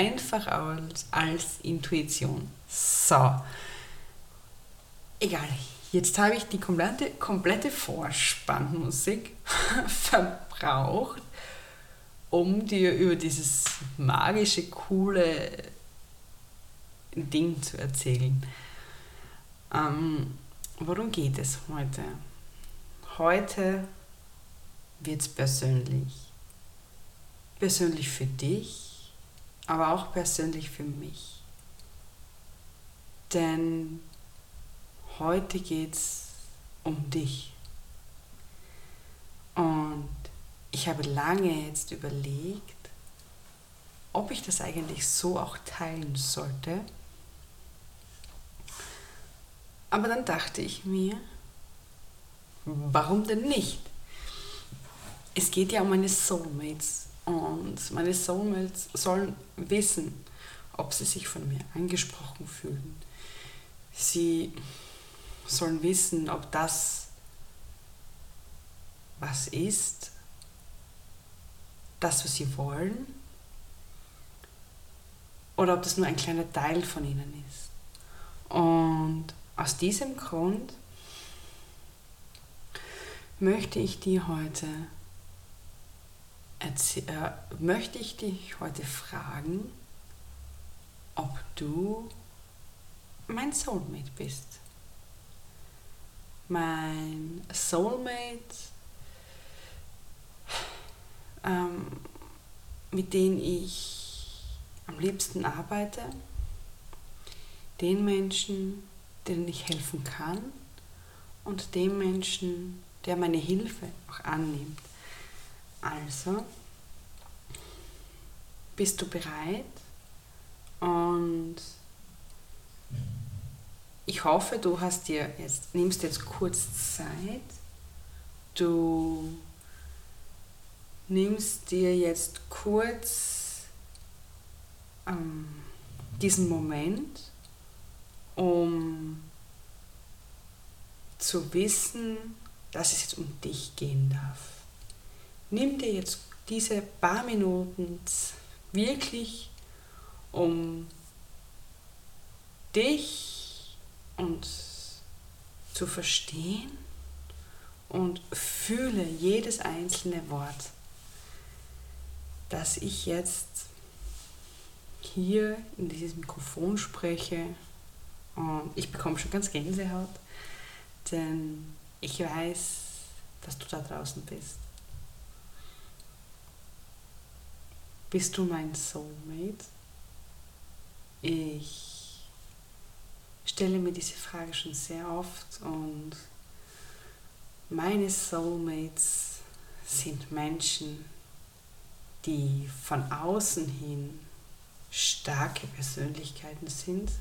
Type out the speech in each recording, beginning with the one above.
Einfach als, als Intuition. So. Egal. Jetzt habe ich die komplette, komplette Vorspannmusik verbraucht, um dir über dieses magische, coole Ding zu erzählen. Ähm, worum geht es heute? Heute wird es persönlich. Persönlich für dich, aber auch persönlich für mich. Denn heute geht es um dich. Und ich habe lange jetzt überlegt, ob ich das eigentlich so auch teilen sollte. Aber dann dachte ich mir, warum denn nicht? Es geht ja um meine Soulmates und meine Soulmates sollen wissen, ob sie sich von mir angesprochen fühlen. Sie sollen wissen, ob das, was ist, das, was sie wollen, oder ob das nur ein kleiner Teil von ihnen ist. Und aus diesem Grund möchte ich dir heute äh, möchte ich dich heute fragen, ob du mein Soulmate bist. Mein Soulmate, ähm, mit dem ich am liebsten arbeite, den Menschen, denen ich helfen kann und dem Menschen, der meine Hilfe auch annimmt. Also, bist du bereit? Und ich hoffe, du hast dir jetzt, nimmst jetzt kurz Zeit. Du nimmst dir jetzt kurz ähm, diesen Moment, um zu wissen, dass es jetzt um dich gehen darf. Nimm dir jetzt diese paar Minuten wirklich, um dich und zu verstehen und fühle jedes einzelne Wort, das ich jetzt hier in dieses Mikrofon spreche. Und ich bekomme schon ganz Gänsehaut, denn ich weiß, dass du da draußen bist. Bist du mein Soulmate? Ich stelle mir diese Frage schon sehr oft und meine Soulmates sind Menschen, die von außen hin starke Persönlichkeiten sind,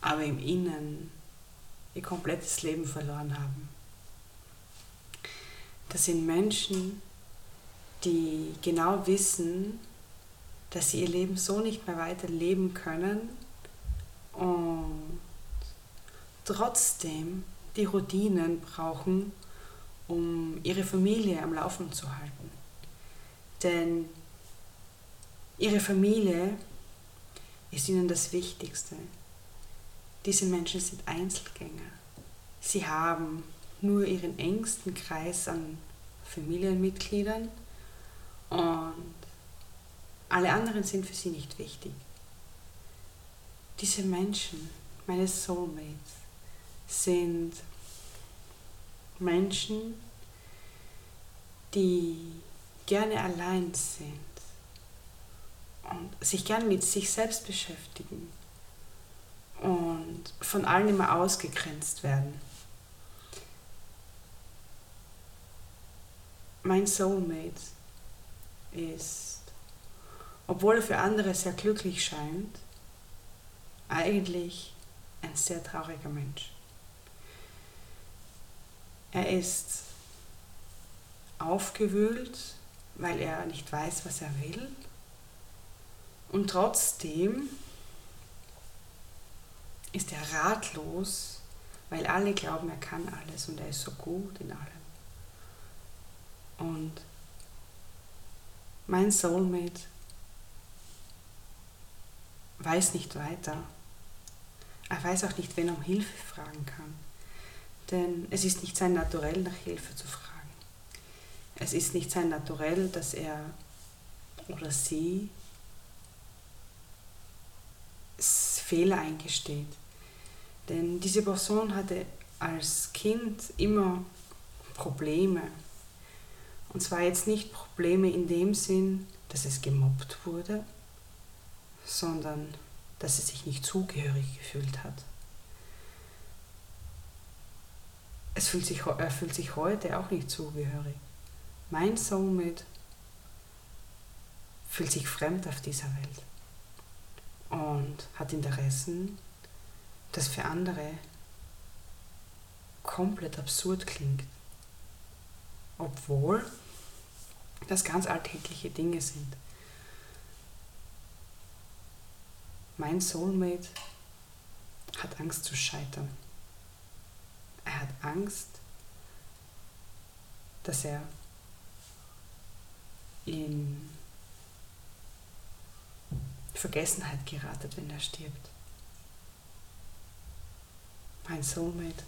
aber im Innen ihr komplettes Leben verloren haben. Das sind Menschen, die genau wissen, dass sie ihr Leben so nicht mehr weiter leben können und trotzdem die Routinen brauchen, um ihre Familie am Laufen zu halten. Denn ihre Familie ist ihnen das Wichtigste. Diese Menschen sind Einzelgänger. Sie haben nur ihren engsten Kreis an Familienmitgliedern und alle anderen sind für sie nicht wichtig. Diese Menschen, meine Soulmates, sind Menschen, die gerne allein sind und sich gern mit sich selbst beschäftigen und von allen immer ausgegrenzt werden. Mein Soulmate ist, obwohl er für andere sehr glücklich scheint, eigentlich ein sehr trauriger Mensch. Er ist aufgewühlt, weil er nicht weiß, was er will. Und trotzdem ist er ratlos, weil alle glauben, er kann alles und er ist so gut in allem. Und mein Soulmate weiß nicht weiter. Er weiß auch nicht, wen er um Hilfe fragen kann. Denn es ist nicht sein Naturell, nach Hilfe zu fragen. Es ist nicht sein Naturell, dass er oder sie Fehler eingesteht. Denn diese Person hatte als Kind immer Probleme. Und zwar jetzt nicht Probleme in dem Sinn, dass es gemobbt wurde, sondern dass es sich nicht zugehörig gefühlt hat. Es fühlt sich, er fühlt sich heute auch nicht zugehörig. Mein Soulmate fühlt sich fremd auf dieser Welt und hat Interessen, das für andere komplett absurd klingt, obwohl das ganz alltägliche Dinge sind. Mein Soulmate hat Angst zu scheitern. Er hat Angst, dass er in Vergessenheit geratet, wenn er stirbt. Mein Soulmate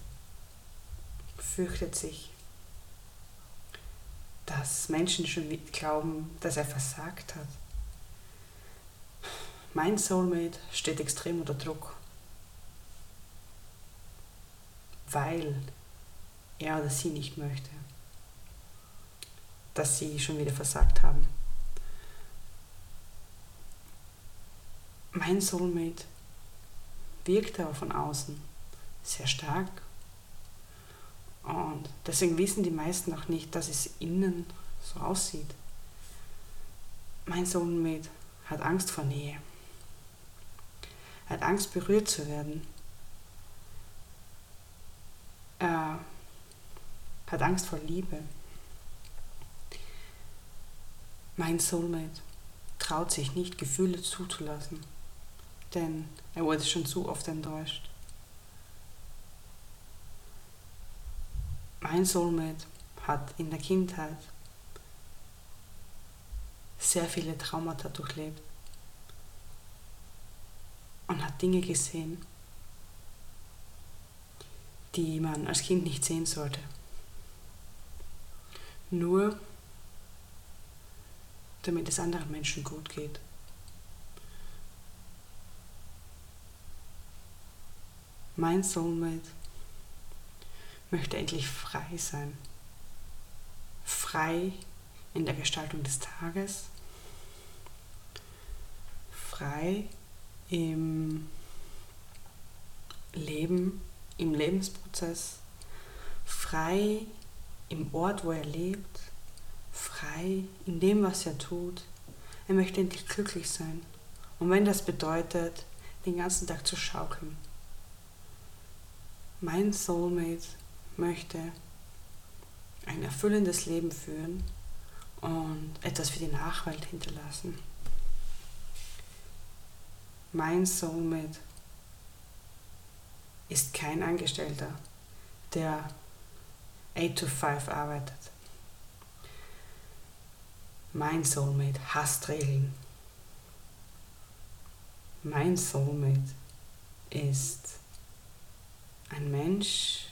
fürchtet sich, dass Menschen schon glauben, dass er versagt hat. Mein Soulmate steht extrem unter Druck, weil er oder sie nicht möchte, dass sie schon wieder versagt haben. Mein Soulmate wirkt aber von außen sehr stark. Und deswegen wissen die meisten auch nicht, dass es innen so aussieht. Mein Soulmate hat Angst vor Nähe. Er hat Angst, berührt zu werden. Er hat Angst vor Liebe. Mein Soulmate traut sich nicht, Gefühle zuzulassen, denn er wurde schon zu oft enttäuscht. Mein Soulmate hat in der Kindheit sehr viele Traumata durchlebt und hat Dinge gesehen, die man als Kind nicht sehen sollte. Nur damit es anderen Menschen gut geht. Mein Soulmate möchte endlich frei sein. Frei in der Gestaltung des Tages, frei im Leben, im Lebensprozess, frei im Ort, wo er lebt, frei in dem, was er tut. Er möchte endlich glücklich sein. Und wenn das bedeutet, den ganzen Tag zu schaukeln. Mein Soulmate möchte ein erfüllendes Leben führen und etwas für die Nachwelt hinterlassen mein Soulmate ist kein Angestellter, der 8 to 5 arbeitet. Mein Soulmate hasst Regeln. Mein Soulmate ist ein Mensch,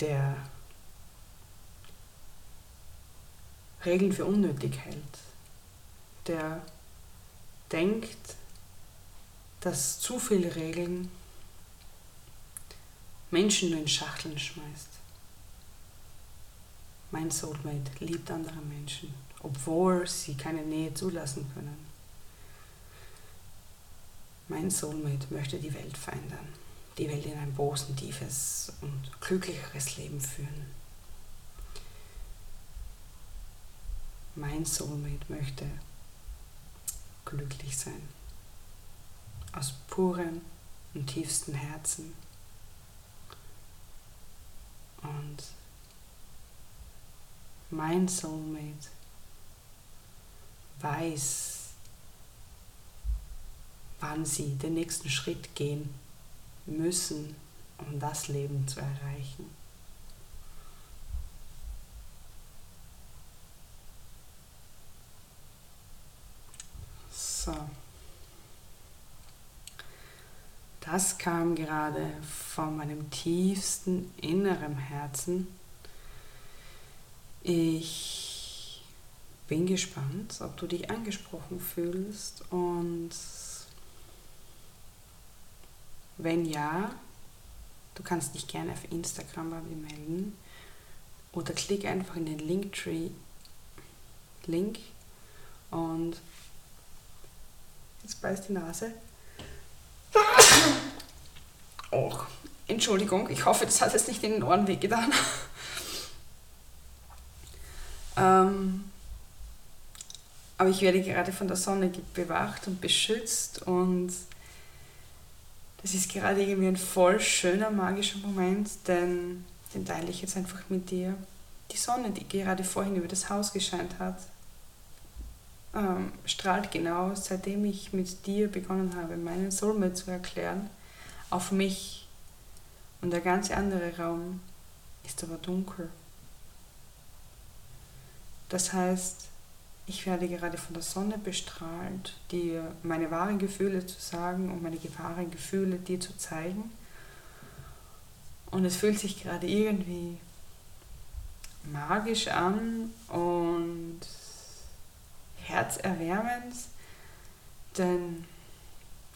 der Regeln für unnötig hält, der denkt, dass zu viele Regeln Menschen in Schachteln schmeißt. Mein Soulmate liebt andere Menschen, obwohl sie keine Nähe zulassen können. Mein Soulmate möchte die Welt verändern, die Welt in ein positives und glücklicheres Leben führen. Mein Soulmate möchte glücklich sein. Aus purem und tiefstem Herzen. Und mein Soulmate weiß, wann sie den nächsten Schritt gehen müssen, um das Leben zu erreichen. So. Das kam gerade von meinem tiefsten inneren Herzen. Ich bin gespannt, ob du dich angesprochen fühlst und wenn ja, du kannst dich gerne auf Instagram bei mir melden oder klick einfach in den Linktree Link und jetzt beißt die Nase. Oh, Entschuldigung, ich hoffe, das hat jetzt nicht in den Ohren wehgetan. ähm, aber ich werde gerade von der Sonne bewacht und beschützt und das ist gerade irgendwie ein voll schöner, magischer Moment, denn den teile ich jetzt einfach mit dir. Die Sonne, die gerade vorhin über das Haus gescheint hat, ähm, strahlt genau, seitdem ich mit dir begonnen habe, meinen Soulmate zu erklären, auf mich. Und der ganze andere Raum ist aber dunkel. Das heißt, ich werde gerade von der Sonne bestrahlt, dir meine wahren Gefühle zu sagen und meine wahren Gefühle dir zu zeigen. Und es fühlt sich gerade irgendwie magisch an und herzerwärmend, denn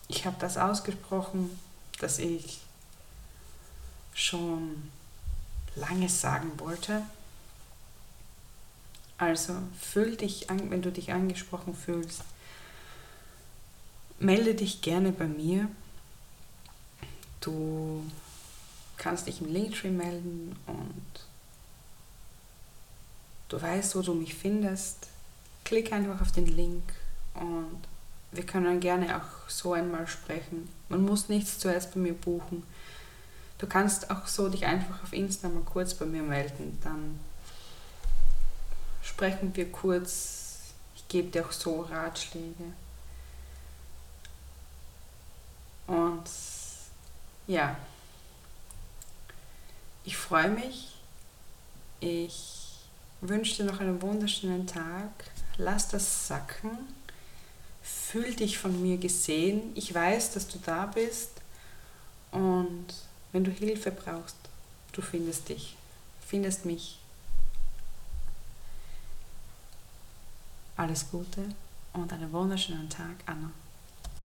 ich habe das ausgesprochen, dass ich schon lange sagen wollte. Also fühl dich, an, wenn du dich angesprochen fühlst, melde dich gerne bei mir. Du kannst dich im Linktree melden und du weißt, wo du mich findest. Klick einfach auf den Link und wir können gerne auch so einmal sprechen. Man muss nichts zuerst bei mir buchen. Du kannst auch so dich einfach auf Insta mal kurz bei mir melden. Dann sprechen wir kurz. Ich gebe dir auch so Ratschläge. Und ja, ich freue mich. Ich wünsche dir noch einen wunderschönen Tag. Lass das sacken. Fühl dich von mir gesehen. Ich weiß, dass du da bist. Und wenn du Hilfe brauchst, du findest dich, findest mich. Alles Gute und einen wunderschönen Tag, Anna.